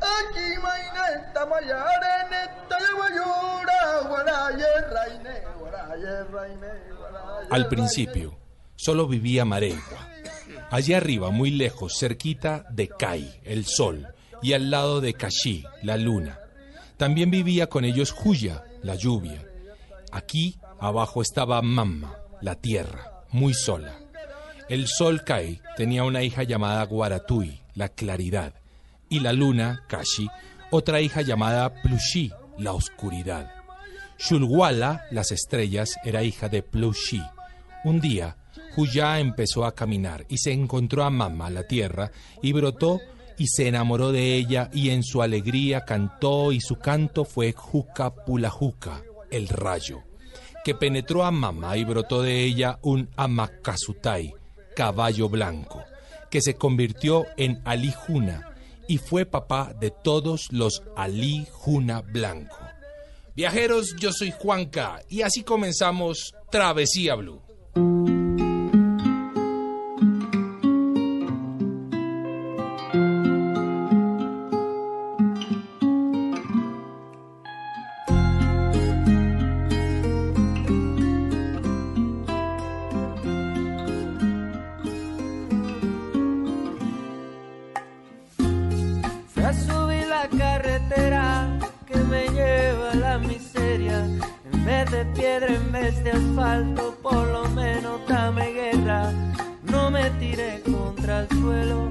Aquí maine, tamayarene, raine, raine, Al principio, solo vivía Maregua. Allí arriba, muy lejos, cerquita de Kai, el sol, y al lado de Kashi, la luna. También vivía con ellos Huya, la lluvia. Aquí abajo estaba Mamma, la tierra, muy sola. El sol Kai tenía una hija llamada Guaratui, la claridad, y la luna, Kashi, otra hija llamada Plushi, la oscuridad. Shulwala, las estrellas, era hija de Plushi. Un día, Huya empezó a caminar y se encontró a Mamma, la tierra, y brotó y se enamoró de ella y en su alegría cantó y su canto fue Juca Pulajuca, el rayo, que penetró a Mamma y brotó de ella un Amakasutai, caballo blanco, que se convirtió en Ali Juna y fue papá de todos los Ali Juna blanco. Viajeros, yo soy Juanca y así comenzamos Travesía Blue. Me tire contra el suelo,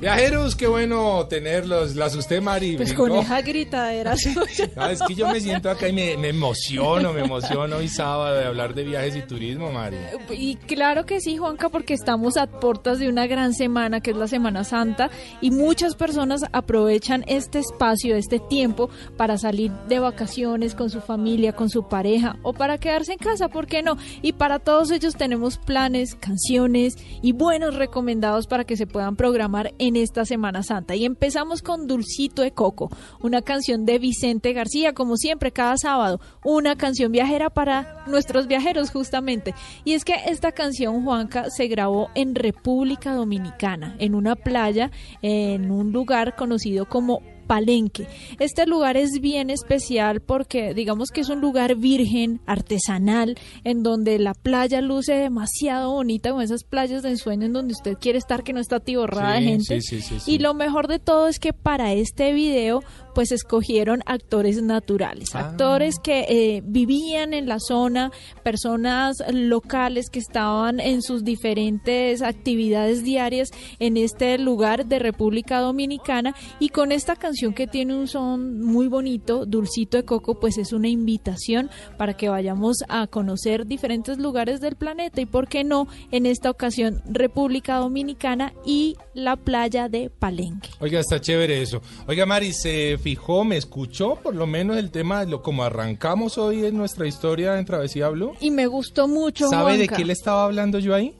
Viajeros, qué bueno tenerlos. Las usted, Mari. Pues con esa gritadera suya. Es que yo me siento acá y me, me emociono, me emociono hoy sábado de hablar de viajes y turismo, Mari. Y claro que sí, Juanca, porque estamos a puertas de una gran semana, que es la Semana Santa, y muchas personas aprovechan este espacio, este tiempo, para salir de vacaciones con su familia, con su pareja, o para quedarse en casa, ¿por qué no? Y para todos ellos tenemos planes, canciones y buenos recomendados para que se puedan programar en esta Semana Santa. Y empezamos con Dulcito de Coco, una canción de Vicente García, como siempre, cada sábado, una canción viajera para nuestros viajeros justamente. Y es que esta canción, Juanca, se grabó en República Dominicana, en una playa, en un lugar conocido como Palenque. Este lugar es bien especial porque digamos que es un lugar virgen, artesanal, en donde la playa luce demasiado bonita, con esas playas de ensueño en donde usted quiere estar que no está atiborrada de gente. sí, sí. Y lo mejor de todo es que para este video pues escogieron actores naturales, Ah. actores que eh, vivían en la zona, personas locales que estaban en sus diferentes actividades diarias en este lugar de República Dominicana y con esta canción que tiene un son muy bonito, Dulcito de Coco, pues es una invitación para que vayamos a conocer diferentes lugares del planeta y por qué no en esta ocasión República Dominicana y la playa de Palenque. Oiga, está chévere eso. Oiga, Mari, ¿se fijó, me escuchó por lo menos el tema de lo como arrancamos hoy en nuestra historia en Travesía Blue? Y me gustó mucho. ¿Sabe de qué le estaba hablando yo ahí?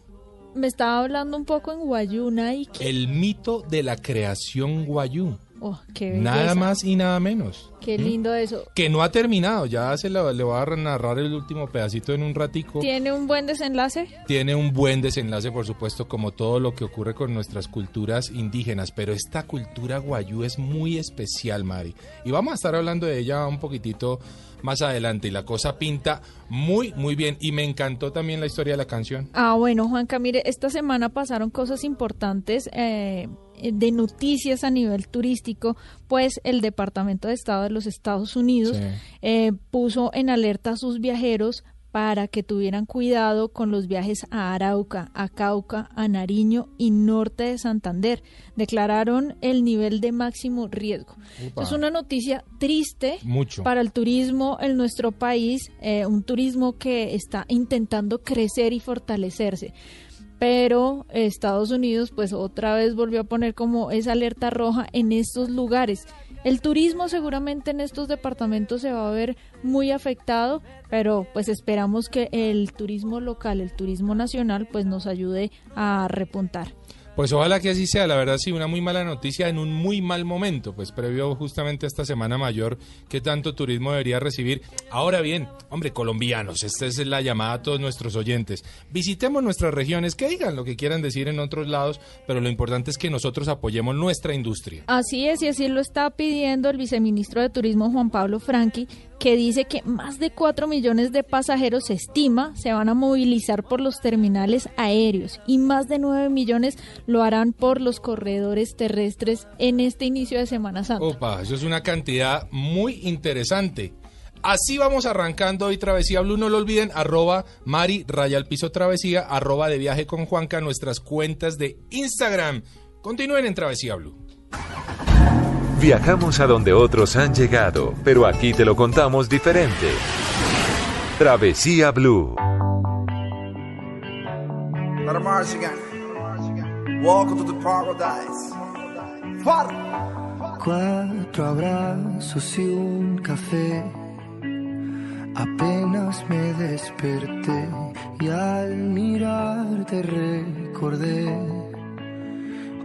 me estaba hablando un poco en Guayuna y. El mito de la creación guayú. Oh, qué Nada más y nada menos. Qué ¿Mm? lindo eso. Que no ha terminado, ya se lo- le voy a narrar el último pedacito en un ratico. ¿Tiene un buen desenlace? Tiene un buen desenlace, por supuesto, como todo lo que ocurre con nuestras culturas indígenas, pero esta cultura guayú es muy especial, Mari. Y vamos a estar hablando de ella un poquitito más adelante. Y la cosa pinta muy, muy bien. Y me encantó también la historia de la canción. Ah, bueno, Juanca, mire, esta semana pasaron cosas importantes eh, de noticias a nivel turístico, pues el Departamento de Estado de los Estados Unidos Sí. eh, puso en alerta a sus viajeros para que tuvieran cuidado con los viajes a Arauca, a Cauca, a Nariño y norte de Santander. Declararon el nivel de máximo riesgo. Upa. Es una noticia triste Mucho. para el turismo en nuestro país, eh, un turismo que está intentando crecer y fortalecerse. Pero Estados Unidos pues otra vez volvió a poner como esa alerta roja en estos lugares. El turismo seguramente en estos departamentos se va a ver muy afectado, pero pues esperamos que el turismo local, el turismo nacional pues nos ayude a repuntar. Pues ojalá que así sea, la verdad sí, una muy mala noticia en un muy mal momento, pues previo justamente a esta Semana Mayor que tanto turismo debería recibir. Ahora bien, hombre, colombianos, esta es la llamada a todos nuestros oyentes. Visitemos nuestras regiones, que digan lo que quieran decir en otros lados, pero lo importante es que nosotros apoyemos nuestra industria. Así es, y así lo está pidiendo el viceministro de Turismo Juan Pablo Franqui, que dice que más de 4 millones de pasajeros se estima se van a movilizar por los terminales aéreos y más de 9 millones lo harán por los corredores terrestres en este inicio de Semana Santa. Opa, eso es una cantidad muy interesante. Así vamos arrancando hoy Travesía Blue. No lo olviden, arroba Mari, raya al piso Travesía, arroba de viaje con Juanca, nuestras cuentas de Instagram. Continúen en Travesía Blue. Viajamos a donde otros han llegado, pero aquí te lo contamos diferente. Travesía Blue. Cuatro abrazos y un café. Apenas me desperté y al mirarte recordé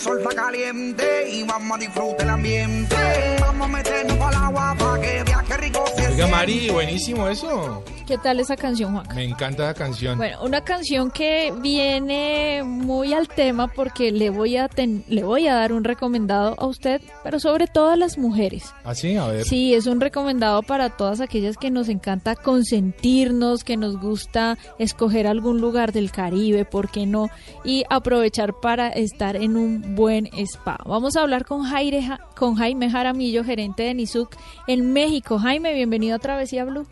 Sol está caliente y vamos a disfrutar el ambiente. Vamos a meternos para el agua para que viaje rico se Oiga. Mari, buenísimo eso. ¿Qué tal esa canción, Juan? Me encanta la canción. Bueno, una canción que viene muy al tema porque le voy a ten- le voy a dar un recomendado a usted, pero sobre todo a las mujeres. Así, a ver. Sí, es un recomendado para todas aquellas que nos encanta consentirnos, que nos gusta escoger algún lugar del Caribe, ¿por qué no? Y aprovechar para estar en un buen spa. Vamos a hablar con Jaime, Ja- con Jaime Jaramillo, gerente de Nizuc en México. Jaime, bienvenido a Travesía Blue.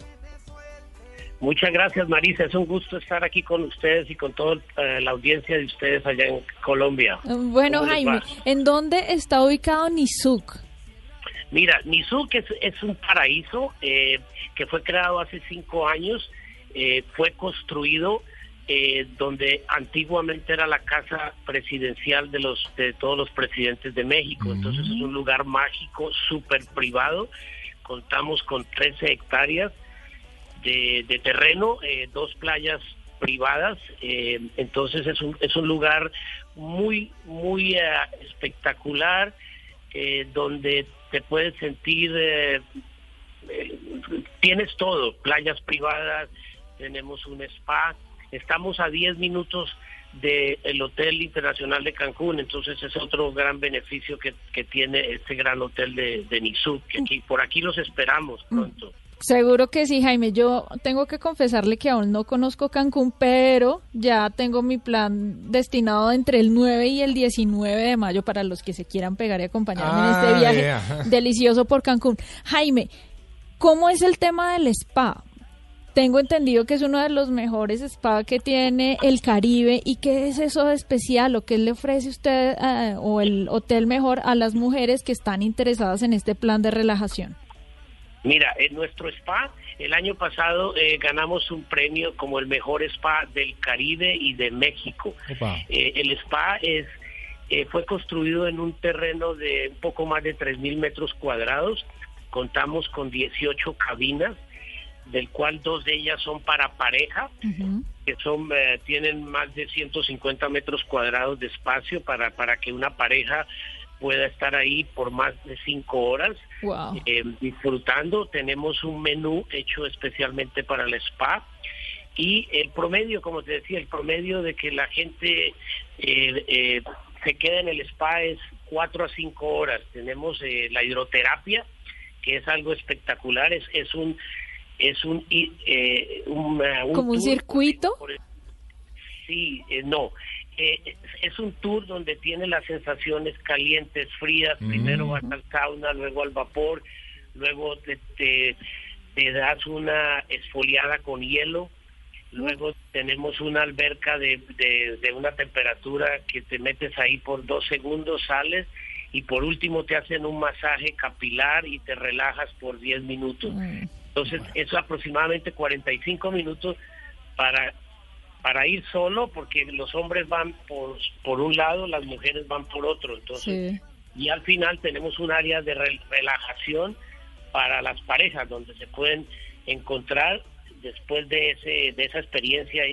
Muchas gracias, Marisa. Es un gusto estar aquí con ustedes y con toda eh, la audiencia de ustedes allá en Colombia. Bueno, ¿Cómo les Jaime? ¿en dónde está ubicado Nizuc? Mira, Nizuc es, es un paraíso eh, que fue creado hace cinco años. eh, fue construido eh, donde antiguamente era la casa presidencial de los de todos los presidentes de México. Entonces es un lugar mágico, súper privado. Contamos con 13 hectáreas de, de terreno, eh, dos playas privadas, eh, entonces es un, es un lugar muy, muy eh, espectacular, donde te puedes sentir, tienes todo, playas privadas, tenemos un spa, estamos a 10 minutos del Hotel Internacional de Cancún, entonces es otro gran beneficio que, que tiene este gran hotel de, de que aquí, por aquí los esperamos pronto. Seguro que sí, Jaime. Yo tengo que confesarle que aún no conozco Cancún, pero ya tengo mi plan destinado entre el 9 y el 19 de mayo para los que se quieran pegar y acompañarme en este Ah, viaje delicioso por Cancún. Jaime, ¿cómo es el tema del spa? Tengo entendido que es uno de los mejores spa que tiene el Caribe. ¿Y qué es eso de especial o qué le ofrece usted eh, o el hotel mejor a las mujeres que están interesadas en este plan de relajación? Mira, en nuestro spa, el año pasado eh, ganamos un premio como el mejor spa del Caribe y de México. Eh, el spa es eh, fue construido en un terreno de un poco más de 3.000 metros cuadrados. Contamos con 18 cabinas, del cual dos de ellas son para pareja, que son eh, tienen más de 150 metros cuadrados de espacio para, para que una pareja pueda estar ahí por más de cinco horas Wow. eh, disfrutando. Tenemos un menú hecho especialmente para el spa y el promedio, como te decía, el promedio de que la gente eh, eh, se queda en el spa es cuatro a cinco horas. Tenemos eh, la hidroterapia, que es algo espectacular, es, es un es un, i- eh, un, un ¿Como un circuito? por el- Sí, eh, no. Eh, es- es un tour donde tiene las sensaciones calientes, frías. Primero vas al sauna, luego al vapor, luego te, te, te das una esfoliada con hielo. Luego tenemos una alberca de, de, de una temperatura que te metes ahí por dos segundos, sales y por último te hacen un masaje capilar y te relajas por 10 minutos. Entonces, eso aproximadamente 45 minutos para para ir solo, porque los hombres van por, por un lado, las mujeres van por otro. Entonces, Sí. y al final tenemos un área de re- relajación para las parejas, donde se pueden encontrar después de ese de esa experiencia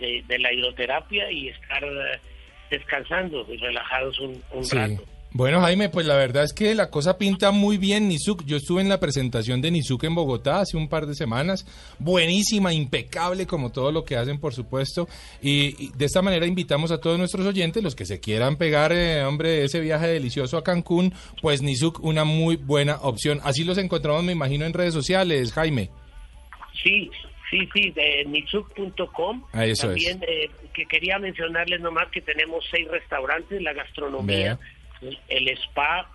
de, de la hidroterapia y estar eh, descansando y relajados un, un Sí. rato. Bueno, Jaime, pues la verdad es que la cosa pinta muy bien, Nizuk. Yo estuve en la presentación de Nizuk en Bogotá hace un par de semanas. Buenísima, impecable, como todo lo que hacen, por supuesto. Y, y de esta manera invitamos a todos nuestros oyentes, los que se quieran pegar, eh, hombre, ese viaje delicioso a Cancún, pues Nizuk, una muy buena opción. Así los encontramos, me imagino, en redes sociales, Jaime. Sí, sí, sí, de nitsuk.com. Ah, También eh, que quería mencionarles nomás que tenemos seis restaurantes, la gastronomía, el spa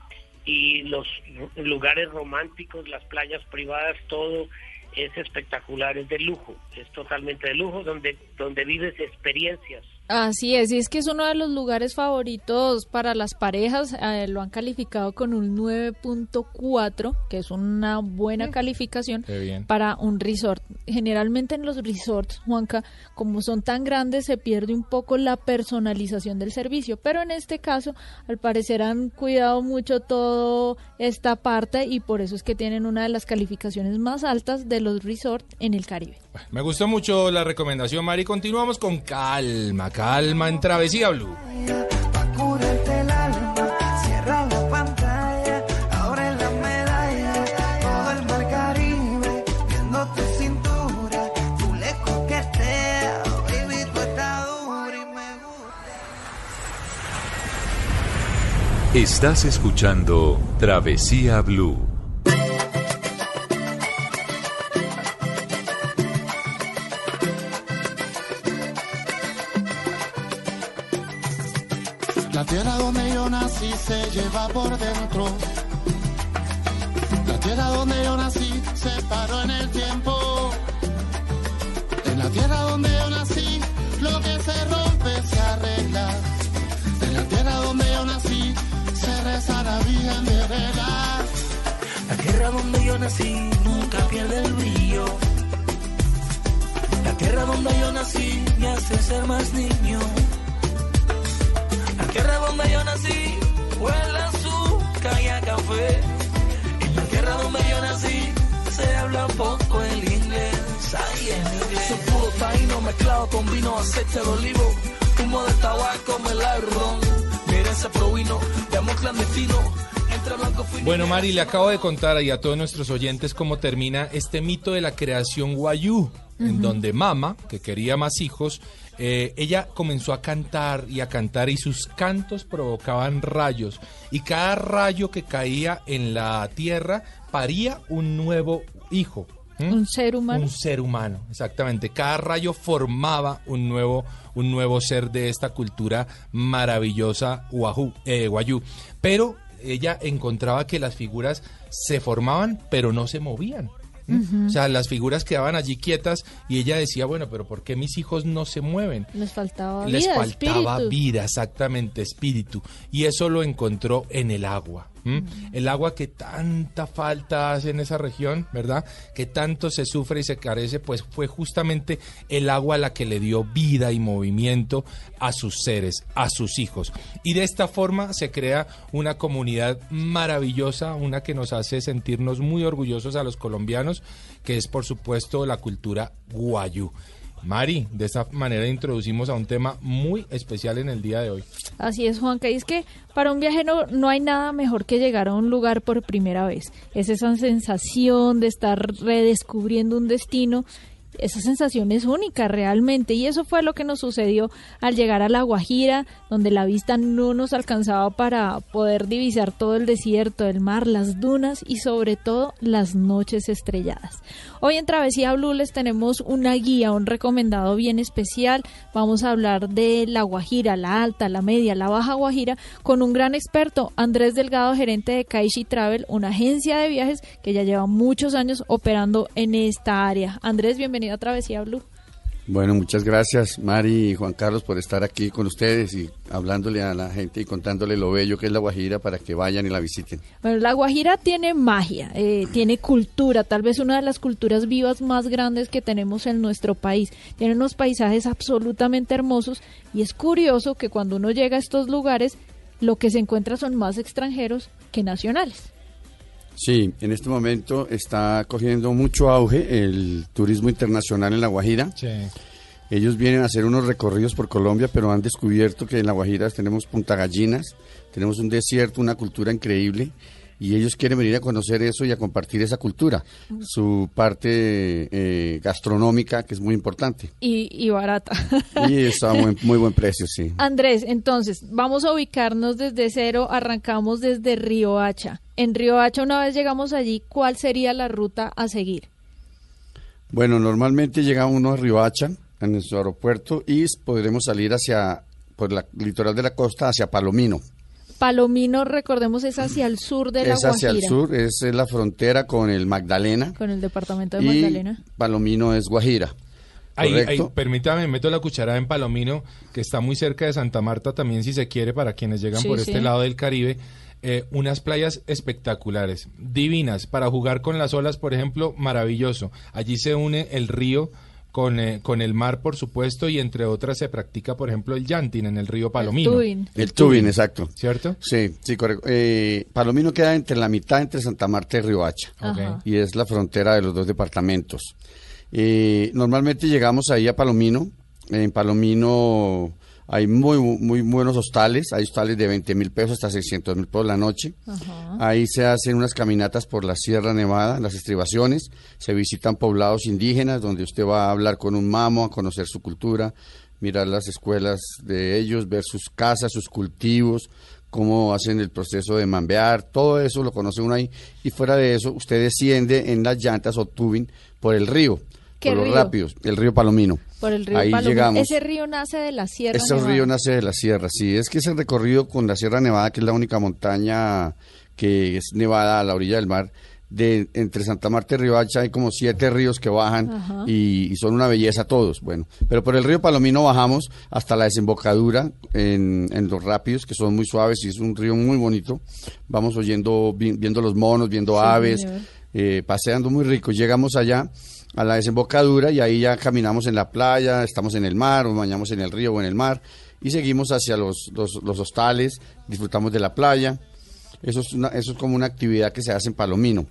y los lugares románticos, las playas privadas, todo es espectacular, es de lujo, es totalmente de lujo, donde, donde vives experiencias. Así es, y es que es uno de los lugares favoritos para las parejas. eh, lo han calificado con un 9.4, que es una buena calificación Qué bien. para un resort. Generalmente en los resorts, Juanca, como son tan grandes, se pierde un poco la personalización del servicio. Pero en este caso, al parecer han cuidado mucho toda esta parte y por eso es que tienen una de las calificaciones más altas de los resorts en el Caribe. Me gustó mucho la recomendación, Mari. Continuamos con calma, calma en Travesía Blue. Pa' curarte el alma, La tierra donde yo nací se lleva por dentro. La tierra donde yo nací se paró en el tiempo. En la tierra donde yo nací, lo que se rompe se arregla. En la tierra donde yo nací, se reza la Virgen de verdad. La tierra donde yo nací nunca pierde el brillo. La tierra donde yo nací me hace ser más niño. La tierra donde yo nací huele a azúcar y a café. En la tierra donde yo nací se habla poco el inglés. Ay, en inglés. Soy puro taíno mezclado con vino, aceite de olivo. Humo de tabaco, me la ron. Mira ese provino de amor clandestino. Entre Bueno, Mari, le acabo de contar ahí a todos nuestros oyentes cómo termina este mito de la creación guayú, en donde Mama, que quería más hijos, eh, ella comenzó a cantar y a cantar y sus cantos provocaban rayos y cada rayo que caía en la tierra paría un nuevo hijo. Un ser humano. Un ser humano, exactamente. Cada rayo formaba un nuevo, un nuevo ser de esta cultura maravillosa guajú, eh, guayú. Pero ella encontraba que las figuras se formaban, pero no se movían. O sea, las figuras quedaban allí quietas y ella decía, bueno, pero ¿por qué mis hijos no se mueven? Les faltaba Les vida, faltaba espíritu. vida, exactamente, espíritu. Y eso lo encontró en el agua. El agua que tanta falta hace en esa región, ¿verdad? Que tanto se sufre y se carece, pues fue justamente el agua la que le dio vida y movimiento a sus seres, a sus hijos. Y de esta forma se crea una comunidad maravillosa, una que nos hace sentirnos muy orgullosos a los colombianos, que es por supuesto la cultura guayú. Mari, de esta manera introducimos a un tema muy especial en el día de hoy. Así es, Juanca. Y es que para un viajero no hay nada mejor que llegar a un lugar por primera vez. Es esa sensación de estar redescubriendo un destino. Esa sensación es única realmente y eso fue lo que nos sucedió al llegar a La Guajira, donde la vista no nos alcanzaba para poder divisar todo el desierto, el mar, las dunas y sobre todo las noches estrelladas. Hoy en Travesía Blue les tenemos una guía, un recomendado bien especial. Vamos a hablar de La Guajira, la alta, la media, la baja Guajira, con un gran experto, Andrés Delgado, gerente de Kaishi Travel, una agencia de viajes que ya lleva muchos años operando en esta área. Andrés, bienvenido a Travesía Blue. Bueno, muchas gracias Mari y Juan Carlos por estar aquí con ustedes y hablándole a la gente y contándole lo bello que es la Guajira para que vayan y la visiten. Bueno, La Guajira tiene magia, eh, tiene cultura, tal vez una de las culturas vivas más grandes que tenemos en nuestro país. Tiene unos paisajes absolutamente hermosos y es curioso que cuando uno llega a estos lugares, lo que se encuentra son más extranjeros que nacionales. Sí, en este momento está cogiendo mucho auge el turismo internacional en La Guajira. Ellos vienen a hacer unos recorridos por Colombia, pero han descubierto que en La Guajira tenemos Punta Gallinas, tenemos un desierto, una cultura increíble, y ellos quieren venir a conocer eso y a compartir esa cultura, su parte eh, gastronómica, que es muy importante. Y, y barata. Y está a muy, muy buen precio, sí. Andrés, entonces, vamos a ubicarnos desde cero, arrancamos desde Río Hacha. En Río Hacha, una vez llegamos allí, ¿cuál sería la ruta a seguir? Bueno, normalmente llega uno a Riohacha, en nuestro aeropuerto, y podremos salir hacia, por la litoral de la costa, hacia Palomino. Palomino, recordemos, es hacia el sur de la es hacia el Guajira, sur, es en la frontera con el Magdalena. con el departamento de y Magdalena. Palomino es Guajira. Ahí, ¿correcto? ahí, permítame, meto la cucharada en Palomino, que está muy cerca de Santa Marta también, si se quiere, para quienes llegan Sí, por sí. este lado del Caribe. Eh, unas playas espectaculares, divinas, para jugar con las olas, por ejemplo, maravilloso. Allí se une el río con, eh, con el mar, por supuesto, y entre otras se practica, por ejemplo, el yantin en el río Palomino. tubing. El tubing, exacto. ¿Cierto? Sí, sí, correcto. Eh, Palomino queda entre la mitad entre Santa Marta y Riohacha. Ajá. y es la frontera de los dos departamentos. Eh, normalmente llegamos ahí a Palomino. En Palomino hay muy, muy buenos hostales. Hay hostales de 20 mil pesos hasta 600 mil pesos la noche. Ajá. Ahí se hacen unas caminatas por la Sierra Nevada, las estribaciones. Se visitan poblados indígenas donde usted va a hablar con un mamo, a conocer su cultura, mirar las escuelas de ellos, ver sus casas, sus cultivos, cómo hacen el proceso de mambear, todo eso lo conoce uno ahí. Y fuera de eso, usted desciende en las llantas o tubing por el río, ¿Qué por los río? rápidos, el río Palomino. Por el río Ahí Palomino. llegamos. Ese río nace de la Sierra Ese Nevada. río nace de la sierra, sí. Es que ese recorrido con la Sierra Nevada, que es la única montaña que es nevada a la orilla del mar, de entre Santa Marta y Riohacha hay como siete ríos que bajan y, y son una belleza todos. Bueno, pero por el río Palomino bajamos hasta la desembocadura en, en los rápidos, que son muy suaves y es un río muy bonito. Vamos oyendo, vi- viendo los monos, viendo Sí, aves, eh, paseando muy rico. Llegamos allá a la desembocadura y ahí ya caminamos en la playa, estamos en el mar, o bañamos en el río o en el mar y seguimos hacia los, los, los hostales, disfrutamos de la playa. Eso es, una- eso es como una actividad que se hace en Palomino.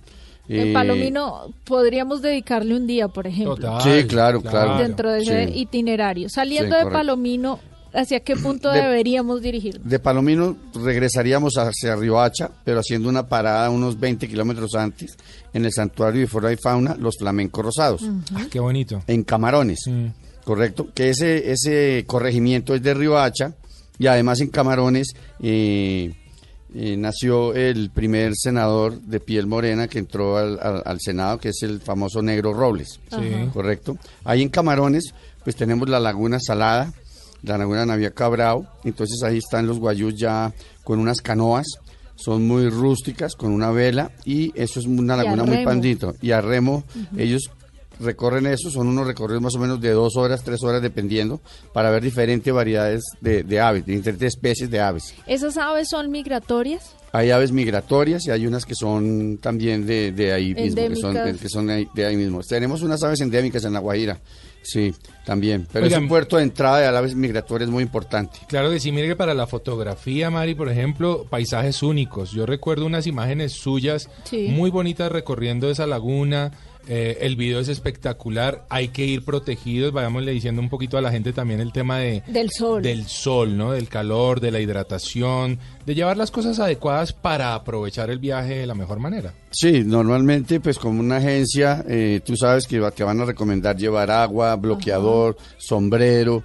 En Eh, Palomino podríamos dedicarle un día, por ejemplo. Total. Sí, claro, claro. Dentro de ese Sí. itinerario. Saliendo Sí, de correcto. Palomino, hacia qué punto De- deberíamos dirigirnos. De Palomino regresaríamos hacia Riohacha, pero haciendo una parada unos 20 kilómetros antes en el santuario de flora y fauna Los Flamencos Rosados, Ah, qué bonito. en Camarones, correcto. Que ese, ese corregimiento es de Riohacha y además en Camarones eh, eh, nació el primer senador de piel morena que entró al, al- al Senado, que es el famoso Negro Robles, Sí. correcto. Ahí en Camarones, pues tenemos la Laguna Salada, la Laguna Navia Cabrao, entonces ahí están los guayús ya con unas canoas, son muy rústicas, con una vela, y eso es una laguna muy pandito. Y a remo, ellos recorren eso, son unos recorridos más o menos de dos horas, tres horas, dependiendo, para ver diferentes variedades de, de aves, de diferentes especies de aves. ¿Esas aves son migratorias? Hay aves migratorias y hay unas que son también de, de ahí mismo, que son, que de, de ahí mismo. Tenemos unas aves endémicas en La Guajira, sí, también, pero Oigan. es un puerto de entrada de aves migratorias muy importante. Claro que sí, mire que para la fotografía, Mari, por ejemplo, paisajes únicos. Yo recuerdo unas imágenes suyas Sí. muy bonitas recorriendo esa laguna. Eh, el video es espectacular, hay que ir protegidos. Vayámosle diciendo un poquito a la gente también el tema de, Del sol. del sol, ¿no? Del calor, de la hidratación, de llevar las cosas adecuadas para aprovechar el viaje de la mejor manera. Sí, normalmente pues como una agencia, eh, tú sabes que va- te van a recomendar llevar agua, bloqueador, sombrero,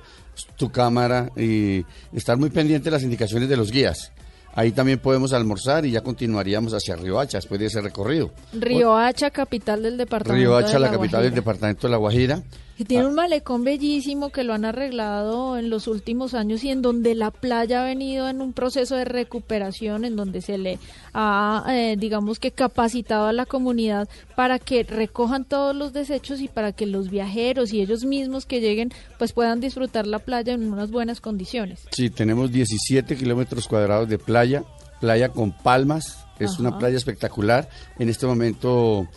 tu cámara y estar muy pendiente de las indicaciones de los guías. Ahí también podemos almorzar y ya continuaríamos hacia Riohacha después de ese recorrido. Riohacha, capital del departamento. Riohacha, de la La capital del departamento de La Guajira. Que tiene un malecón bellísimo que lo han arreglado en los últimos años y en donde la playa ha venido en un proceso de recuperación, en donde se le ha, eh, digamos que, capacitado a la comunidad para que recojan todos los desechos y para que los viajeros y ellos mismos que lleguen, pues puedan disfrutar la playa en unas buenas condiciones. Sí, tenemos 17 kilómetros cuadrados de playa, playa con palmas, es una playa espectacular. En este momento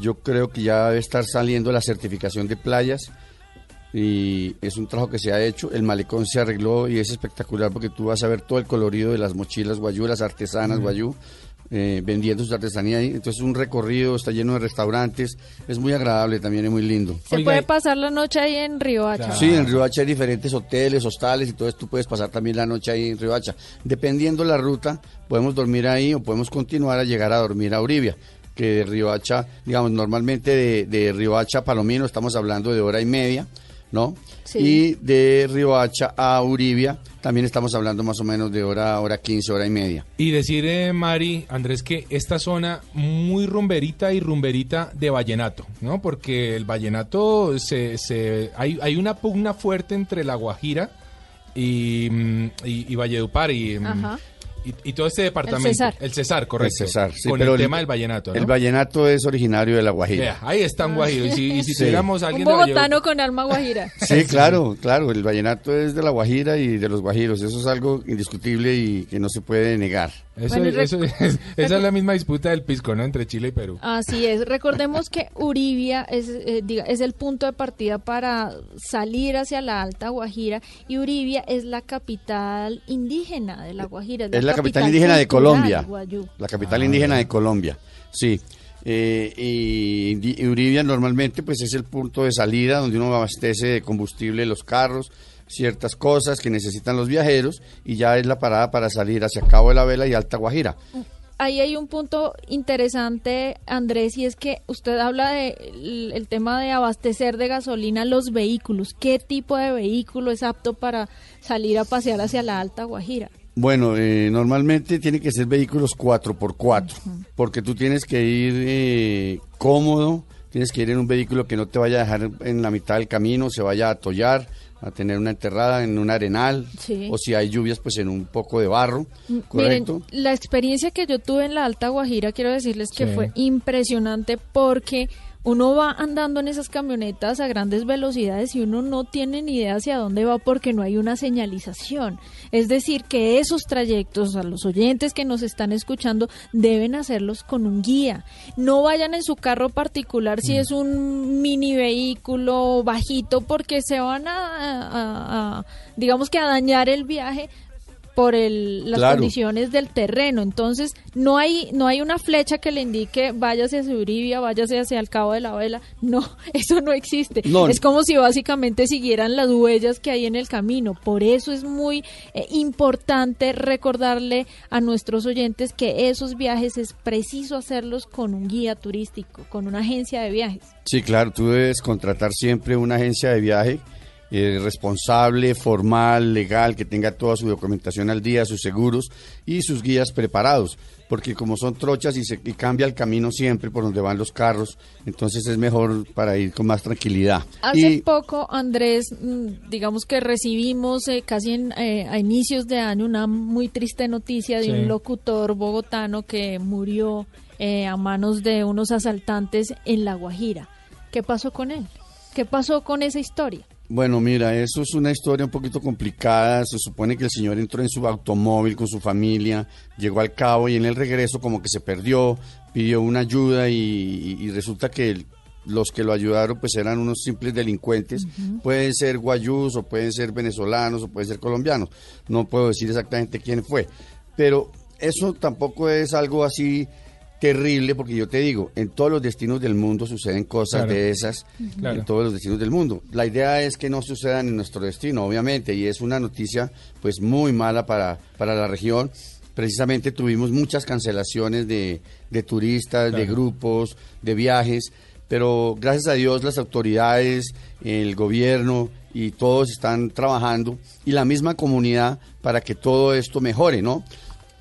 yo creo que ya debe estar saliendo la certificación de playas y es un trabajo que se ha hecho. El malecón se arregló y es espectacular porque tú vas a ver todo el colorido de las mochilas guayú, las artesanas guayú. eh, vendiendo su artesanía ahí, entonces un recorrido, está lleno de restaurantes, es muy agradable, también es muy lindo. Se puede pasar la noche ahí en Riohacha. Sí, en Riohacha hay diferentes hoteles, hostales y todo esto. Tú puedes pasar también la noche ahí en Riohacha. Dependiendo la ruta, podemos dormir ahí o podemos continuar a llegar a dormir a Uribia. Que de Riohacha, digamos, normalmente de, de Riohacha a Palomino estamos hablando de hora y media, ¿no? Sí. Y de Riohacha a Uribia también estamos hablando más o menos de hora, hora 15, hora y media. Y decir, eh, Mari, Andrés, que esta zona muy rumberita y rumberita de vallenato, ¿no? Porque el vallenato, se, se, hay, hay una pugna fuerte entre La Guajira y, mm, y, y Valledupar y, mm, Ajá. Y, y todo este departamento. Cesar. El Cesar, correcto. El Cesar, sí, Con pero el tema del vallenato, ¿no? El vallenato es originario de La Guajira. Vea, ahí está un guajiro. Y si, y si Sí. tuviéramos a Un alguien de Valledupar- bogotano con alma guajira. Sí, claro, claro, el vallenato es de la Guajira y de los guajiros, eso es algo indiscutible y que no se puede negar. Eso, Bueno, y rec- eso es- esa es la misma disputa del pisco, ¿no? Entre Chile y Perú. Así es. Recordemos que Uribia es, eh, diga, es el punto de partida para salir hacia la Alta Guajira y Uribia es la capital indígena de la Guajira. Es la capital indígena de Colombia. Guayú. La capital Ah, indígena de Colombia, sí. Eh, y, y Uribia normalmente pues es el punto de salida donde uno abastece de combustible los carros, ciertas cosas que necesitan los viajeros y ya es la parada para salir hacia Cabo de la Vela y Alta Guajira. Ahí hay un punto interesante, Andrés, y es que usted habla de el, el tema de abastecer de gasolina los vehículos. ¿Qué tipo de vehículo es apto para salir a pasear hacia la Alta Guajira? Bueno, eh, normalmente tiene que ser vehículos 4x4, porque tú tienes que ir eh, cómodo, tienes que ir en un vehículo que no te vaya a dejar en la mitad del camino, se vaya a atollar, a tener una enterrada en un arenal, Sí. o si hay lluvias, pues en un poco de barro, ¿correcto? Miren, la experiencia que yo tuve en la Alta Guajira, quiero decirles que Sí. fue impresionante porque uno va andando en esas camionetas a grandes velocidades y uno no tiene ni idea hacia dónde va porque no hay una señalización. Es decir, que esos trayectos a los oyentes que nos están escuchando deben hacerlos con un guía. No vayan en su carro particular si es un mini vehículo bajito porque se van a, a- a- digamos que a dañar el viaje por el, las Claro. condiciones del terreno. Entonces, no hay no hay una flecha que le indique váyase hacia Uribia, váyase hacia el Cabo de la Vela. No, eso no existe. No. Es como si básicamente siguieran las huellas que hay en el camino. Por eso es muy eh, importante recordarle a nuestros oyentes que esos viajes es preciso hacerlos con un guía turístico, con una agencia de viajes. Sí, claro, tú debes contratar siempre una agencia de viaje eh, responsable, formal, legal, que tenga toda su documentación al día, sus seguros y sus guías preparados, porque como son trochas y, se, y cambia el camino siempre por donde van los carros, entonces es mejor para ir con más tranquilidad. Hace Y- poco, Andrés, mm, digamos que recibimos eh, casi en, eh, a inicios de año una muy triste noticia de Sí. un locutor bogotano que murió eh, a manos de unos asaltantes en La Guajira. ¿Qué pasó con él? ¿Qué pasó con esa historia? Bueno, mira, eso es una historia un poquito complicada. Se supone que el señor entró en su automóvil con su familia, llegó al cabo y en el regreso como que se perdió, pidió una ayuda y, resulta que el- los que lo ayudaron pues eran unos simples delincuentes. Pueden ser guayús o pueden ser venezolanos o pueden ser colombianos. No puedo decir exactamente quién fue. Pero eso tampoco es algo así terrible porque yo te digo, en todos los destinos del mundo suceden cosas Claro. de esas Claro. en todos los destinos del mundo. La idea es que no sucedan en nuestro destino, obviamente, y es una noticia pues muy mala para, para la región. Precisamente tuvimos muchas cancelaciones de, de turistas, de grupos, de viajes, pero gracias a Dios las autoridades, el gobierno y todos están trabajando y la misma comunidad para que todo esto mejore, ¿no?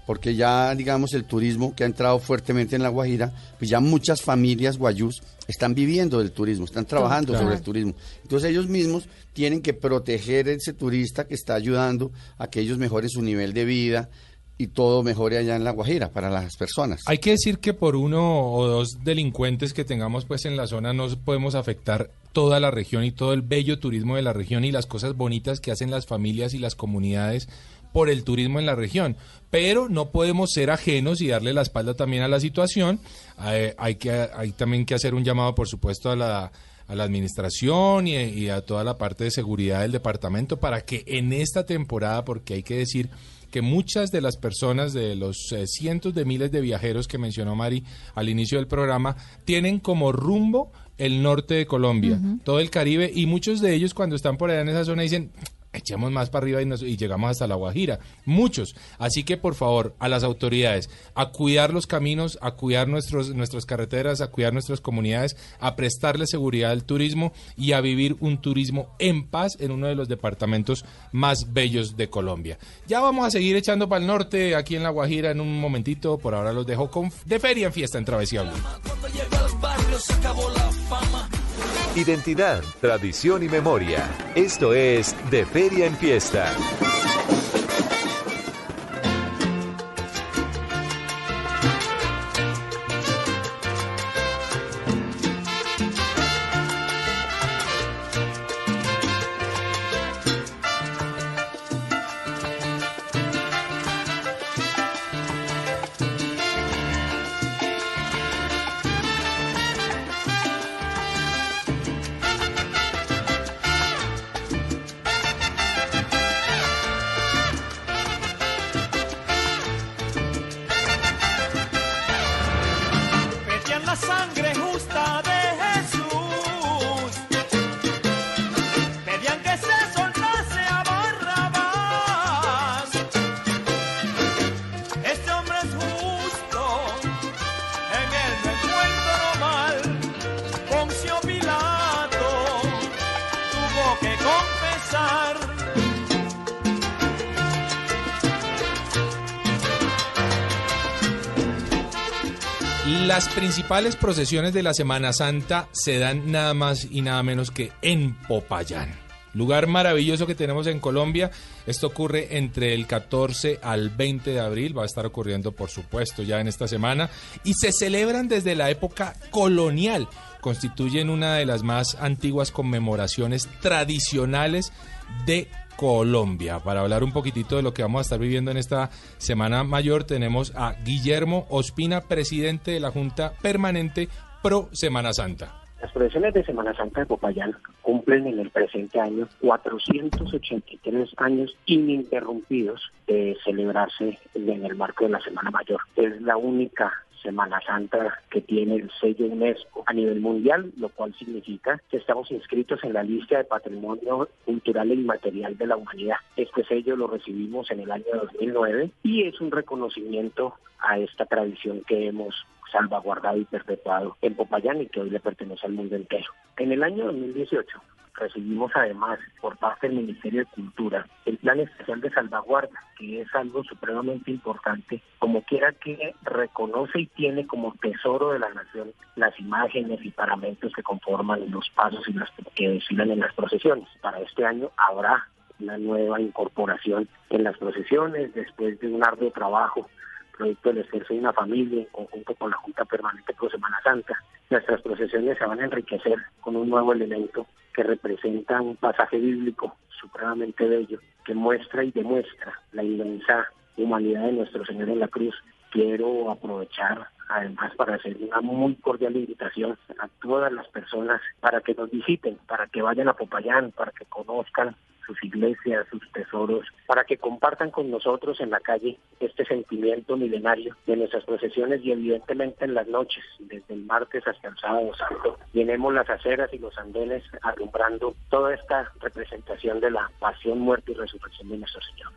Porque ya, digamos, el turismo que ha entrado fuertemente en La Guajira, pues ya muchas familias guayús están viviendo del turismo, están trabajando Claro. sobre el turismo. Entonces ellos mismos tienen que proteger a ese turista que está ayudando a que ellos mejoren su nivel de vida y todo mejore allá en La Guajira para las personas. Hay que decir que por uno o dos delincuentes que tengamos pues en la zona no podemos afectar toda la región y todo el bello turismo de la región y las cosas bonitas que hacen las familias y las comunidades por el turismo en la región. Pero no podemos ser ajenos y darle la espalda también a la situación. Eh, hay, que, hay también que hacer un llamado, por supuesto, a la, a la administración y, y a toda la parte de seguridad del departamento para que en esta temporada, porque hay que decir que muchas de las personas, de los eh, cientos de miles de viajeros que mencionó Mari al inicio del programa, tienen como rumbo el norte de Colombia, todo el Caribe, y muchos de ellos cuando están por allá en esa zona dicen, echemos más para arriba y, llegamos hasta La Guajira. Muchos. Así que, por favor, a las autoridades, a cuidar los caminos, a cuidar nuestros, nuestras carreteras, a cuidar nuestras comunidades, a prestarle seguridad al turismo y a vivir un turismo en paz en uno de los departamentos más bellos de Colombia. Ya vamos a seguir echando para el norte, aquí en La Guajira, en un momentito. Por ahora los dejo con de feria en fiesta en Travesía Blue. Identidad, tradición y memoria. Esto es De Feria en Fiesta. Principales procesiones de la Semana Santa se dan nada más y nada menos que en Popayán. Lugar maravilloso que tenemos en Colombia. Esto ocurre entre el 14 al 20 de abril. Va a estar ocurriendo, por supuesto, ya en esta semana. Y se celebran desde la época colonial. Constituyen una de las más antiguas conmemoraciones tradicionales de Colombia. Para hablar un poquitito de lo que vamos a estar viviendo en esta Semana Mayor, tenemos a Guillermo Ospina, presidente de la Junta Permanente Pro Semana Santa. Las procesiones de Semana Santa de Popayán cumplen en el presente año 483 años ininterrumpidos de celebrarse en el marco de la Semana Mayor. Es la única Semana Santa que tiene el sello UNESCO a nivel mundial, lo cual significa que estamos inscritos en la lista de patrimonio cultural e inmaterial de la humanidad. Este sello lo recibimos en el año 2009 y es un reconocimiento a esta tradición que hemos salvaguardado y perpetuado en Popayán y que hoy le pertenece al mundo entero. En el año 2018 recibimos además por parte del Ministerio de Cultura el Plan Especial de Salvaguarda, que es algo supremamente importante, como quiera que reconoce y tiene como tesoro de la nación las imágenes y paramentos que conforman los pasos y las que desfilan en las procesiones. Para este año habrá una nueva incorporación en las procesiones después de un arduo trabajo producto del esfuerzo de una familia en conjunto con la Junta Permanente por Semana Santa. Nuestras procesiones se van a enriquecer con un nuevo elemento que representa un pasaje bíblico supremamente bello, que muestra y demuestra la inmensa humanidad de nuestro Señor en la cruz. Quiero aprovechar además para hacer una muy cordial invitación a todas las personas para que nos visiten, para que vayan a Popayán, para que conozcan sus iglesias, sus tesoros, para que compartan con nosotros en la calle este sentimiento milenario de nuestras procesiones y evidentemente en las noches, desde el martes hasta el sábado santo, llenemos las aceras y los andenes alumbrando toda esta representación de la pasión, muerte y resurrección de nuestro Señor.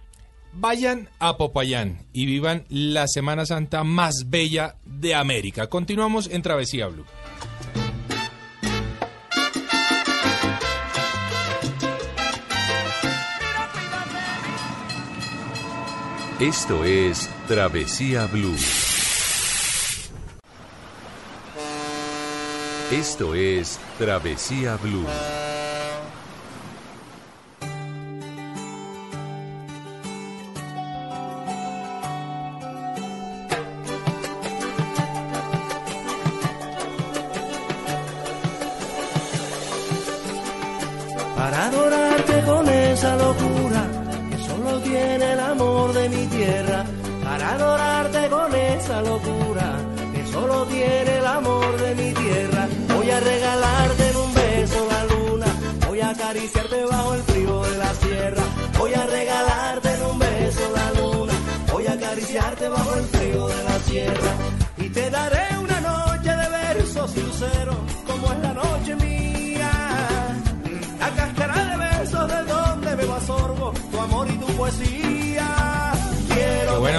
Vayan a Popayán y vivan la Semana Santa más bella de América. Continuamos en Travesía Blue. Esto es Travesía Blue. Esto es Travesía Blue. Y te daré una noche de versos y luceros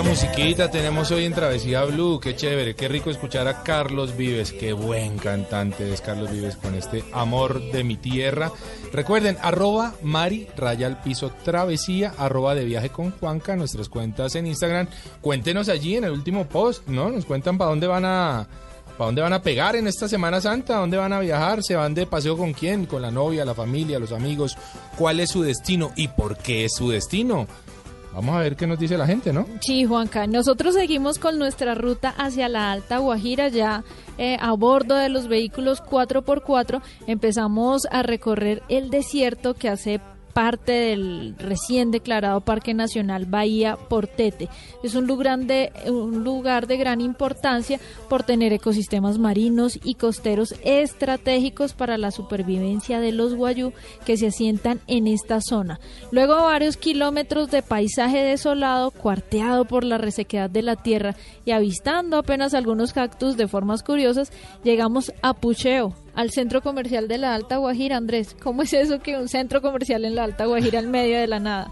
musiquita tenemos hoy en Travesía Blue, qué chévere, qué rico escuchar a Carlos Vives, qué buen cantante es Carlos Vives con este amor de mi tierra. Recuerden, arroba Mari, raya al piso travesía, arroba de viaje con Juanca, nuestras cuentas en Instagram. Cuéntenos allí en el último post, ¿no? Nos cuentan para dónde van a... ¿Para dónde van a pegar en esta Semana Santa? ¿A dónde van a viajar? ¿Se van de paseo con quién? ¿Con la novia, la familia, los amigos? ¿Cuál es su destino y por qué es su destino? Vamos a ver qué nos dice la gente, ¿no? Sí, Juanca, nosotros seguimos con nuestra ruta hacia la Alta Guajira, ya eh, a bordo de los vehículos 4x4 empezamos a recorrer el desierto que hace parte del recién declarado Parque Nacional Bahía Portete. Es un lugar, de, gran importancia por tener ecosistemas marinos y costeros estratégicos para la supervivencia de los guayú que se asientan en esta zona. Luego varios kilómetros de paisaje desolado, cuarteado por la resequedad de la tierra y avistando apenas algunos cactus de formas curiosas, llegamos a Pucheo, al centro comercial de la Alta Guajira, Andrés. ¿Cómo es eso que un centro comercial en la Alta Guajira en medio de la nada?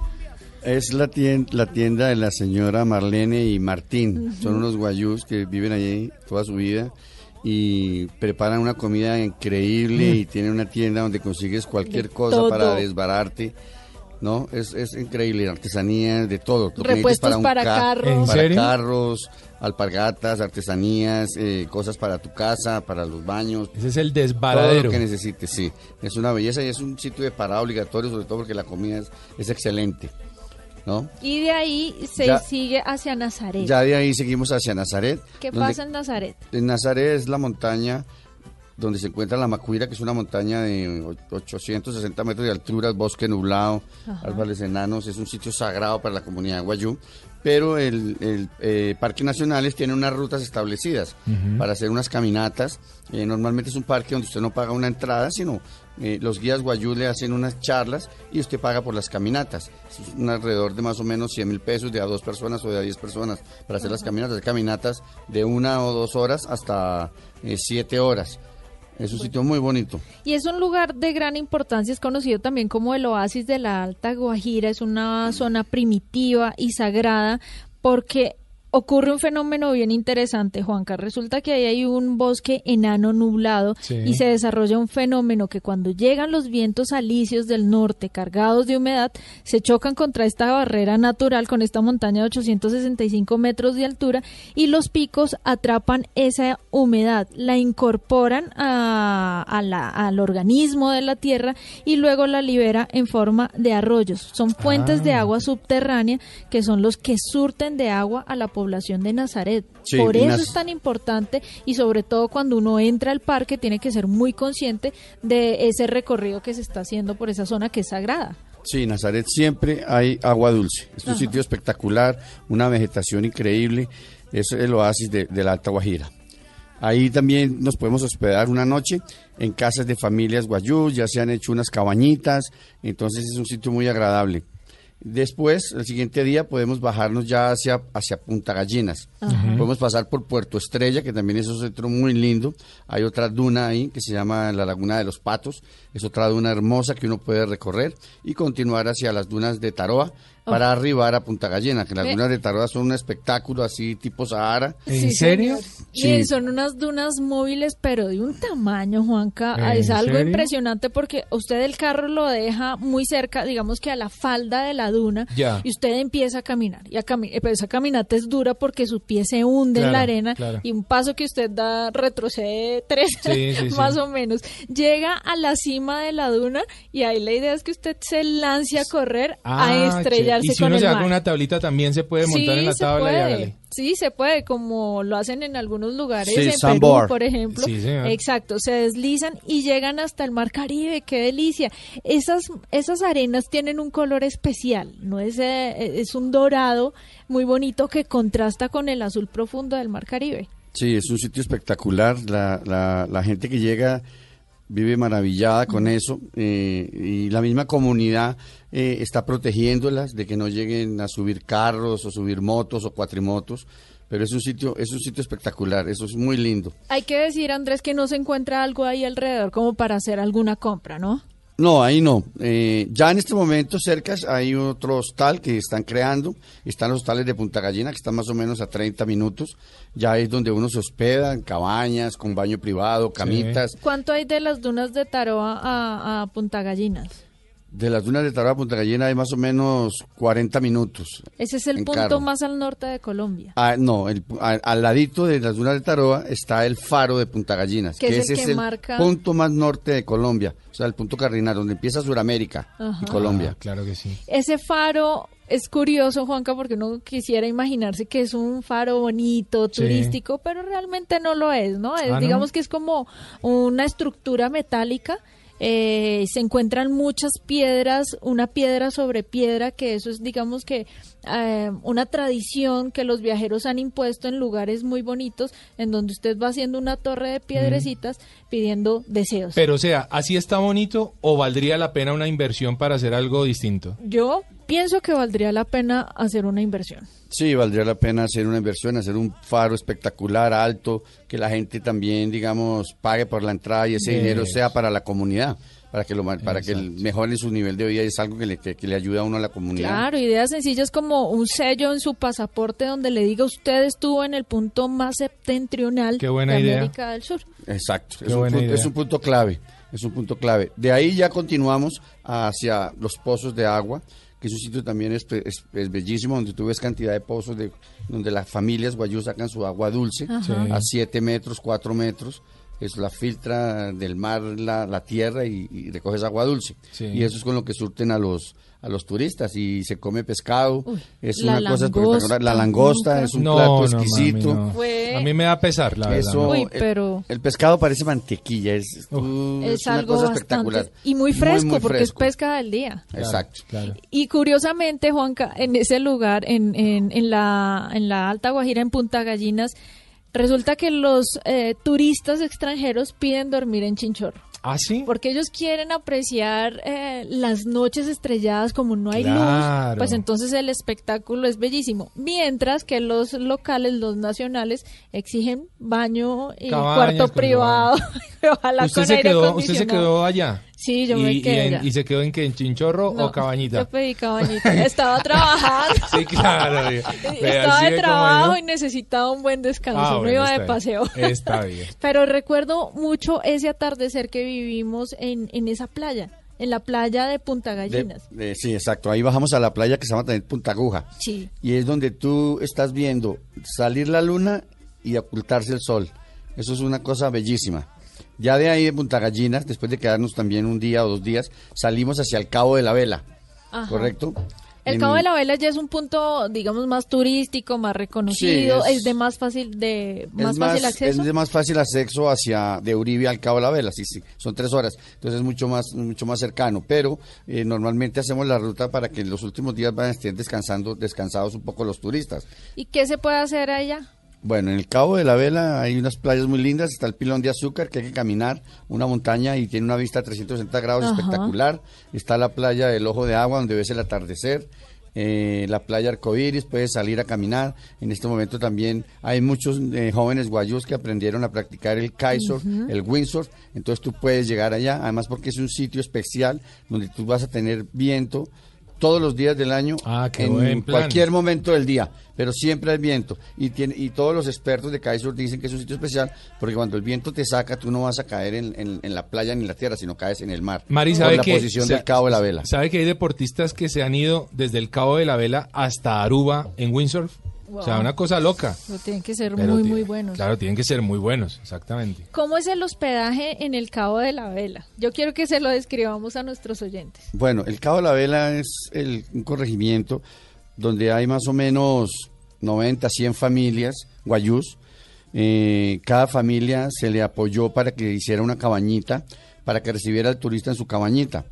Es la tienda, la tienda de la señora Marlene y Martín. Son unos guayús que viven allí toda su vida y preparan una comida increíble y tienen una tienda donde consigues cualquier cosa todo. para desbararte. ¿No? Es, es increíble, artesanías de todo. Lo Repuestos necesites un para ca- carros. ¿En Para serio? carros, alpargatas, artesanías, eh, cosas para tu casa, para los baños. Ese es el Todo desbaradero. lo que necesites, sí. Es una belleza y es un sitio de parada obligatorio, sobre todo porque la comida es, es excelente. ¿No? Y de ahí se Ya- sigue hacia Nazaret. Ya de ahí seguimos hacia Nazaret. ¿Qué donde- pasa en Nazaret? En Nazaret es la montaña donde se encuentra la Macuira, que es una montaña de o- 860 metros de altura, bosque nublado, Ajá. árboles enanos, es un sitio sagrado para la comunidad de Guayú, pero el, el, eh, Parques Nacionales tiene unas rutas establecidas para hacer unas caminatas. Eh, normalmente es un parque donde usted no paga una entrada, sino eh, los guías Guayú le hacen unas charlas y usted paga por las caminatas. Es un alrededor de más o menos 100 mil pesos de a dos personas o de a 10 personas para hacer las caminatas. Hay caminatas de una o dos horas hasta eh, siete horas. Es un sitio muy bonito. Y es un lugar de gran importancia, es conocido también como el oasis de la Alta Guajira, es una zona primitiva y sagrada porque ocurre un fenómeno bien interesante, Juanca. Resulta que ahí hay un bosque enano nublado Sí. y se desarrolla un fenómeno que cuando llegan los vientos alisios del norte cargados de humedad, se chocan contra esta barrera natural con esta montaña de 865 metros de altura y los picos atrapan esa humedad, la incorporan a- a la- al organismo de la tierra y luego la libera en forma de arroyos. Son fuentes de Ah. agua subterránea que son los que surten de agua a la población de Nazaret. Sí, Por eso es tan importante y sobre todo cuando uno entra al parque tiene que ser muy consciente de ese recorrido que se está haciendo por esa zona que es sagrada. Sí, Nazaret siempre hay agua dulce. Es un Ajá. sitio espectacular, una vegetación increíble. Es el oasis de, de la Alta Guajira. Ahí también nos podemos hospedar una noche en casas de familias guayú, ya se han hecho unas cabañitas, entonces es un sitio muy agradable. Después, el siguiente día, podemos bajarnos ya hacia, hacia Punta Gallinas. Ajá. Podemos pasar por Puerto Estrella, que también es un centro muy lindo. Hay otra duna ahí que se llama la Laguna de los Patos. Es otra duna hermosa que uno puede recorrer y continuar hacia las dunas de Taroa para arribar a Punta Gallina, que las Ve- dunas de Taroa son un espectáculo así tipo Sahara. Sí, señor. Sí. Y son unas dunas móviles, pero de un tamaño, Juanca. ¿En Es algo serio? impresionante porque usted el carro lo deja muy cerca, digamos que a la falda de la duna, Ya. y usted empieza a caminar. Y a cami- eh, pero esa caminata es dura porque su pie se hunde en la arena claro. y un paso que usted da retrocede tres, Sí, sí, sí. más o menos. Llega a la cima de la duna y ahí la idea es que usted se lance a correr Ah, a estrellarse y si con uno el se mar. una tablita también se puede montar en la se tabla y puede. hágale. Sí, se puede, como lo hacen en algunos lugares, Sí, en. Perú, por ejemplo. Sí, señor. Exacto, se deslizan y llegan hasta el Mar Caribe, qué delicia. Esas, esas arenas tienen un color especial, no es, eh, es un dorado muy bonito que contrasta con el azul profundo del Mar Caribe. Sí, es un sitio espectacular. La, la, la gente que llega vive maravillada con eso eh, y la misma comunidad eh, está protegiéndolas de que no lleguen a subir carros o subir motos o cuatrimotos. Pero es un sitio, es un sitio espectacular, eso es muy lindo. Hay que decir, Andrés, que no se encuentra algo ahí alrededor como para hacer alguna compra, ¿no? No, ahí no. Eh, ya en este momento cerca hay otro hostal que están creando. Están los hostales de Punta Gallina, que están más o menos a 30 minutos. Ya es donde uno se hospeda, en cabañas, con baño privado, camitas. ¿Cuánto hay de las dunas de Taroa a, a Punta Gallinas? De las dunas de Taroa a Punta Gallina hay más o menos 40 minutos. Ese es el punto carro. más al norte de Colombia. Ah, no, el- a- al ladito de las dunas de Taroa está el faro de Punta Gallinas, Que es el ese que es el marca- punto más norte de Colombia, o sea, el punto cardinal, donde empieza Suramérica Ajá. y Colombia. claro que sí. Ese faro es curioso, Juanca, porque uno quisiera imaginarse que es un faro bonito, Sí. turístico, pero realmente no lo es, ¿no? Es, Ah, ¿no? digamos que es como una estructura metálica. Eh, se encuentran muchas piedras, una piedra sobre piedra, que eso es, digamos que, eh, una tradición que los viajeros han impuesto en lugares muy bonitos, en donde usted va haciendo una torre de piedrecitas pidiendo deseos. Pero o sea, ¿así está bonito o valdría la pena una inversión para hacer algo distinto? Yo pienso que valdría la pena hacer una inversión. Sí, valdría la pena hacer una inversión, hacer un faro espectacular, alto, que la gente también, digamos, pague por la entrada y ese dinero sea para la comunidad, para que lo para que el- mejore su nivel de vida y es algo que le, que, que le ayuda a uno a la comunidad. Claro, ideas sencillas como un sello en su pasaporte donde le diga usted estuvo en el punto más septentrional Qué buena de idea. América del Sur. Exacto, es un, punto, es un punto clave, es un punto clave. De ahí ya continuamos hacia los pozos de agua, que es un sitio también es, es- es bellísimo, donde tú ves cantidad de pozos, de, donde las familias guayú sacan su agua dulce a 7 metros, 4 metros, eso la filtra del mar la, la tierra y, y recoges agua dulce. Sí. Y eso es con lo que surten a los a los turistas y se come pescado. Uy, es la una cosa langosta, espectacular. La langosta es un No, plato no, exquisito. mami, no. Fue- A mí me da pesar, la. Eso. Uy, pero- el, pescado parece mantequilla, es, uh, es algo cosa espectacular. y muy fresco muy porque fresco. es pesca del día. Exacto. Claro. Y curiosamente, Juanca, en ese lugar, en, en, en, la, en la Alta Guajira, en Punta Gallinas, resulta que los eh, turistas extranjeros piden dormir en Chinchorro. ¿Ah, sí? Porque ellos quieren apreciar eh, las noches estrelladas como no hay Claro. luz, pues entonces el espectáculo es bellísimo. Mientras que los locales, los nacionales, exigen baño y Cabañas cuarto con privado, ojalá ¿Usted con se, aire quedó, ¿Usted se quedó allá? Sí, yo y, me y quedé en-. ¿Y se quedó en qué? ¿En Chinchorro No, o Cabañita? Yo pedí cabañita. Estaba trabajando. Sí, claro. Vea, Estaba de trabajo y necesitaba un buen descanso. Ah, no bueno, iba de bien. paseo. Está bien. Pero recuerdo mucho ese atardecer que vivimos en, en esa playa, en la playa de Punta De- Gallinas. de- sí, exacto. Ahí bajamos a la playa que se llama también Punta Aguja. Sí. Y es donde tú estás viendo salir la luna y ocultarse el sol. Eso es una cosa bellísima. Ya de ahí de Punta Gallinas, después de quedarnos también un día o dos días, salimos hacia el Cabo de la Vela, Ajá. ¿correcto? El En- Cabo de la Vela ya es un punto, digamos, más turístico, más reconocido, Sí, es- es, de más fácil de más es fácil acceso. es de más fácil acceso hacia de Uribe al Cabo de la Vela, sí, sí, son tres horas, entonces es mucho más, mucho más cercano, pero eh, normalmente hacemos la ruta para que en los últimos días vayan estén descansando, descansados un poco los turistas. ¿Y qué se puede hacer allá? Bueno, en el Cabo de la Vela hay unas playas muy lindas, está el Pilón de Azúcar, que hay que caminar una montaña y tiene una vista a 360 grados Ajá. espectacular. Está la playa del Ojo de Agua, donde ves el atardecer. Eh, la playa Arcoíris, puedes salir a caminar. En este momento también hay muchos eh, jóvenes guayús que aprendieron a practicar el kitesurf, el windsurf. Entonces tú puedes llegar allá, además porque es un sitio especial donde tú vas a tener viento todos los días del año Ah, en cualquier momento del día, pero siempre hay viento. Y, tiene, y todos los expertos de kitesurf dicen que es un sitio especial porque cuando el viento te saca, tú no vas a caer en, en- en la playa ni en la tierra, sino caes en el mar. Mari, por ¿sabe la que posición del Cabo de la Vela. ¿Sabe que hay deportistas que se han ido desde el Cabo de la Vela hasta Aruba en windsurf? O sea, una cosa loca. Pero tienen que ser Pero muy, muy buenos. Claro, tienen que ser muy buenos, exactamente. ¿Cómo es el hospedaje en el Cabo de la Vela? Yo quiero que se lo describamos a nuestros oyentes. Bueno, el Cabo de la Vela es el, un corregimiento donde hay más o menos 90, 100 familias guayús. Eh, cada familia se le apoyó para que hiciera una cabañita, para que recibiera al turista en su cabañita.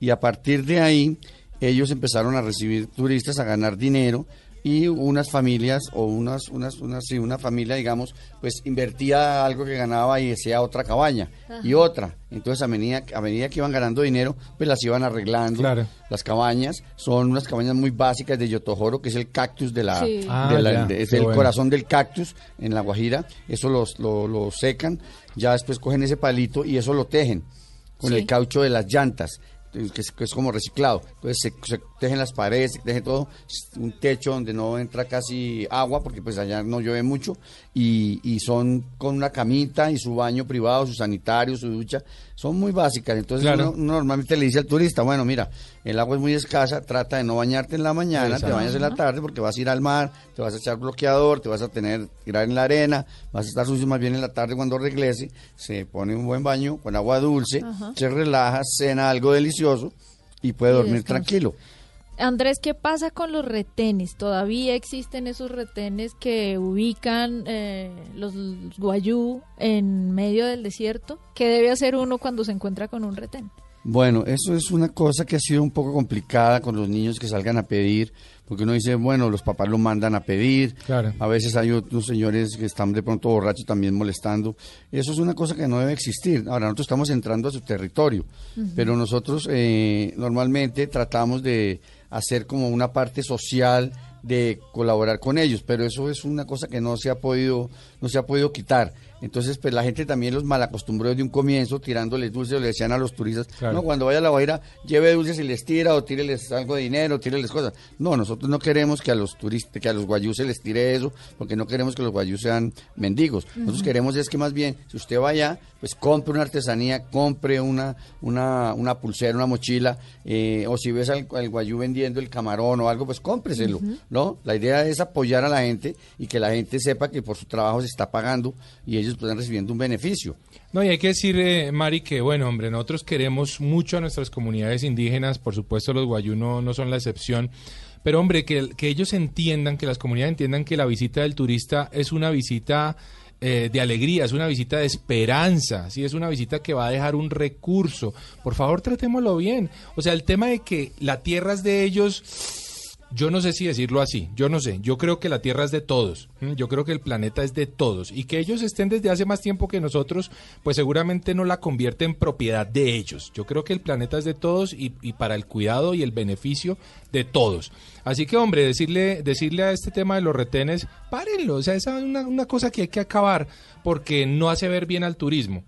Y a partir de ahí, ellos empezaron a recibir turistas, a ganar dinero y unas familias o unas, unas, unas, sí, una familia, digamos, pues invertía algo que ganaba y hacía otra cabaña y otra. Entonces, a medida, a medida que iban ganando dinero, pues las iban arreglando. Claro. Las cabañas son unas cabañas muy básicas de Yotojoro, que es el cactus de la, Sí. de Ah, la- ya, de- es el bueno. corazón del cactus en la Guajira. Eso los, lo, lo secan, ya después cogen ese palito y eso lo tejen con Sí. el caucho de las llantas. Que es, que es como reciclado. Entonces se, se tejen las paredes, teje todo, un techo donde no entra casi agua, porque pues allá no llueve mucho, y, y son con una camita y su baño privado, su sanitario, su ducha, son muy básicas. Entonces Claro. uno, uno normalmente le dice al turista, bueno, mira, el agua es muy escasa, trata de no bañarte en la mañana, te bañas en la tarde porque vas a ir al mar, te vas a echar bloqueador, te vas a tener, tirar en la arena, vas a estar sucio más bien en la tarde cuando regrese, se pone un buen baño con agua dulce, Ajá. se relaja, cena algo delicioso y puede dormir tranquilo. Andrés, ¿qué pasa con los retenes? ¿Todavía existen esos retenes que ubican eh, los guayú en medio del desierto? ¿Qué debe hacer uno cuando se encuentra con un retén? Bueno, eso es una cosa que ha sido un poco complicada con los niños que salgan a pedir, porque uno dice, bueno, los papás lo mandan a pedir, Claro. a veces hay otros señores que están de pronto borrachos también molestando. Eso es una cosa que no debe existir. Ahora, nosotros estamos entrando a su territorio, pero nosotros eh, normalmente tratamos de hacer como una parte social de colaborar con ellos, pero eso es una cosa que no se ha podido, no se ha podido quitar. Entonces, pues la gente también los malacostumbró desde un comienzo, tirándoles dulces, le decían a los turistas, Claro. no, cuando vaya a la Guaira, lleve dulces y les tira, o tíreles algo de dinero, tíreles cosas. No, nosotros no queremos que a los turistas, que a los guayús se les tire eso, porque no queremos que los guayús sean mendigos. Nosotros queremos es que más bien, si usted vaya, pues compre una artesanía, compre una, una, una pulsera, una mochila, eh, o si ves al, al guayú vendiendo el camarón o algo, pues cómpreselo. ¿no? La idea es apoyar a la gente y que la gente sepa que por su trabajo se está pagando y ellos están recibiendo un beneficio. No, y hay que decir, eh, Mari, que bueno, hombre, nosotros queremos mucho a nuestras comunidades indígenas, por supuesto los guayú no, no son la excepción, pero hombre, que, que ellos entiendan, que las comunidades entiendan que la visita del turista es una visita eh, de alegría, es una visita de esperanza, ¿sí? es una visita que va a dejar un recurso. Por favor, tratémoslo bien. O sea, el tema de que la tierra es de ellos yo no sé si decirlo así, yo no sé, yo creo que la Tierra es de todos, yo creo que el planeta es de todos y que ellos estén desde hace más tiempo que nosotros, pues seguramente no la convierte en propiedad de ellos. Yo creo que el planeta es de todos y, para el cuidado y el beneficio de todos. Así que, hombre, decirle, decirle a este tema de los retenes, párenlo, o sea, esa es una cosa que hay que acabar porque no hace ver bien al turismo.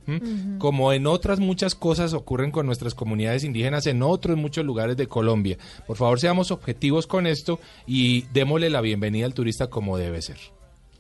Como en otras muchas cosas ocurren con nuestras comunidades indígenas en otros muchos lugares de Colombia. Por favor, seamos objetivos con esto y démosle la bienvenida al turista como debe ser.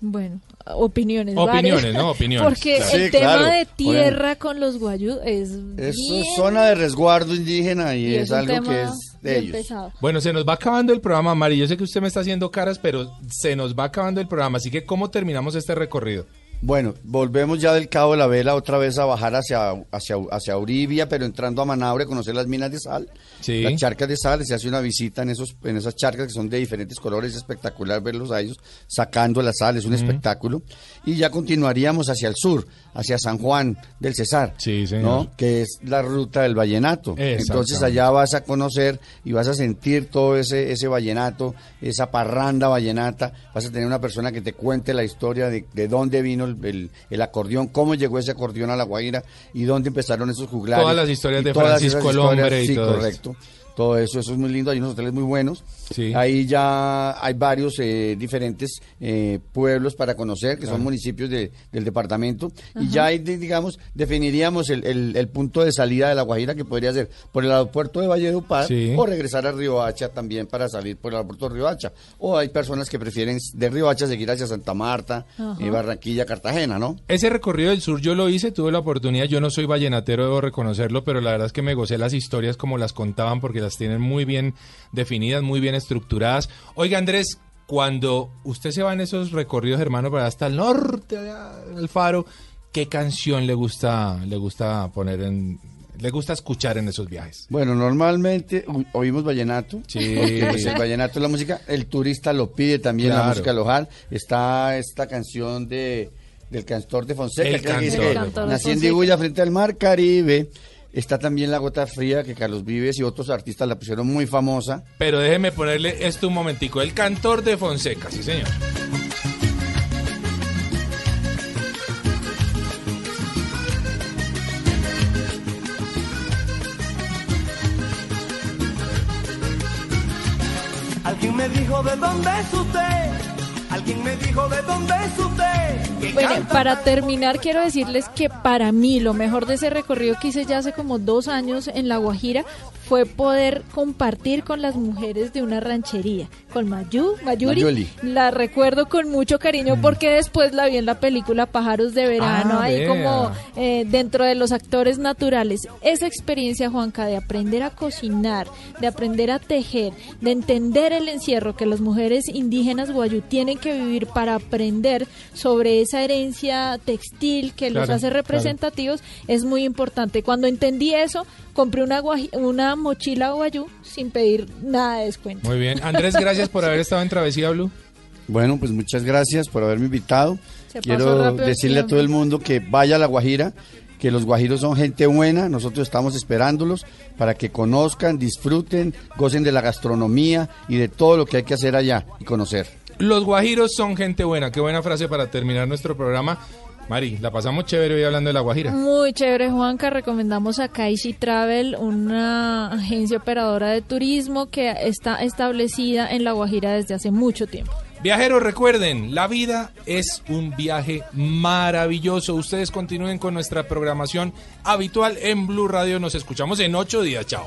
Bueno, opiniones. Opiniones, ¿no? Opiniones. Porque el tema de tierra con los guayú es. Es zona de resguardo indígena y, es, algo que es de ellos. Bueno, se nos va acabando el programa, Mari. Yo sé que usted me está haciendo caras, pero se nos va acabando el programa. Así que, ¿cómo terminamos este recorrido? Bueno, volvemos ya del Cabo de la Vela otra vez a bajar hacia, hacia, hacia Uribia, pero entrando a Manaure, conocer las minas de sal, las charcas de sal, se hace una visita en esos en esas charcas que son de diferentes colores, es espectacular verlos a ellos sacando la sal, es un espectáculo. Y ya continuaríamos hacia el sur, hacia San Juan del Cesar, ¿no? que es la ruta del vallenato. Entonces allá vas a conocer y vas a sentir todo ese, ese vallenato, esa parranda vallenata, vas a tener una persona que te cuente la historia de, de dónde vino el, el, acordeón, cómo llegó ese acordeón a La Guaira y dónde empezaron esos juglares. Todas las historias de Francisco el Hombre y sí, correcto todo eso, eso es muy lindo, hay unos hoteles muy buenos. Ahí ya hay varios eh, diferentes eh, pueblos para conocer, que son municipios de, del departamento, y ya ahí, digamos, definiríamos el, el, punto de salida de La Guajira, que podría ser por el aeropuerto de Valledupar o regresar a Río Hacha también para salir por el aeropuerto de Río Hacha. O hay personas que prefieren de Río Hacha seguir hacia Santa Marta, eh, Barranquilla, Cartagena, ¿no? Ese recorrido del sur yo lo hice, tuve la oportunidad, yo no soy vallenatero, debo reconocerlo, pero la verdad es que me gocé las historias como las contaban, porque las tienen muy bien definidas, muy bien estructuradas. Oiga, Andrés, cuando usted se va en esos recorridos, hermano, para hasta el norte, del faro, ¿qué canción le gusta, le gusta poner en, le gusta escuchar en esos viajes? Bueno, normalmente oímos vallenato. Sí. Pues, el vallenato es la música. El turista lo pide también, la música local. Está esta canción de del cantor de Fonseca. El cantor. Nací en Diguya frente al mar Caribe. Está también La Gota Fría, que Carlos Vives y otros artistas la pusieron muy famosa. Pero déjeme ponerle esto un momentico. El cantor de Fonseca, sí señor. Alguien me dijo de dónde es usted Alguien me dijo de dónde es usted. Bueno, para terminar quiero decirles que para mí lo mejor de ese recorrido que hice ya hace como dos años en La Guajira fue poder compartir con las mujeres de una ranchería, con Mayu, Mayuri. La recuerdo con mucho cariño mm. porque después la vi en la película Pájaros de Verano, ah, ahí como eh, dentro de los actores naturales. Esa experiencia, Juanca, de aprender a cocinar, de aprender a tejer, de entender el encierro que las mujeres indígenas guayú tienen que vivir para aprender sobre esa herencia textil que los hace representativos, es muy importante. Cuando entendí eso, compré una, una mochila guayú sin pedir nada de descuento. Muy bien. Andrés, gracias por haber estado en Travesía Blue. Bueno, pues muchas gracias por haberme invitado. Quiero decirle a todo el mundo que vaya a La Guajira, que los guajiros son gente buena, nosotros estamos esperándolos para que conozcan, disfruten, gocen de la gastronomía y de todo lo que hay que hacer allá y conocer. Los guajiros son gente buena, qué buena frase para terminar nuestro programa. Mari, la pasamos chévere hoy hablando de La Guajira. Muy chévere, Juanca. Recomendamos a Kaisi Travel, una agencia operadora de turismo que está establecida en La Guajira desde hace mucho tiempo. Viajeros, recuerden, la vida es un viaje maravilloso. Ustedes continúen con nuestra programación habitual en Blue Radio. Nos escuchamos en ocho días. Chao.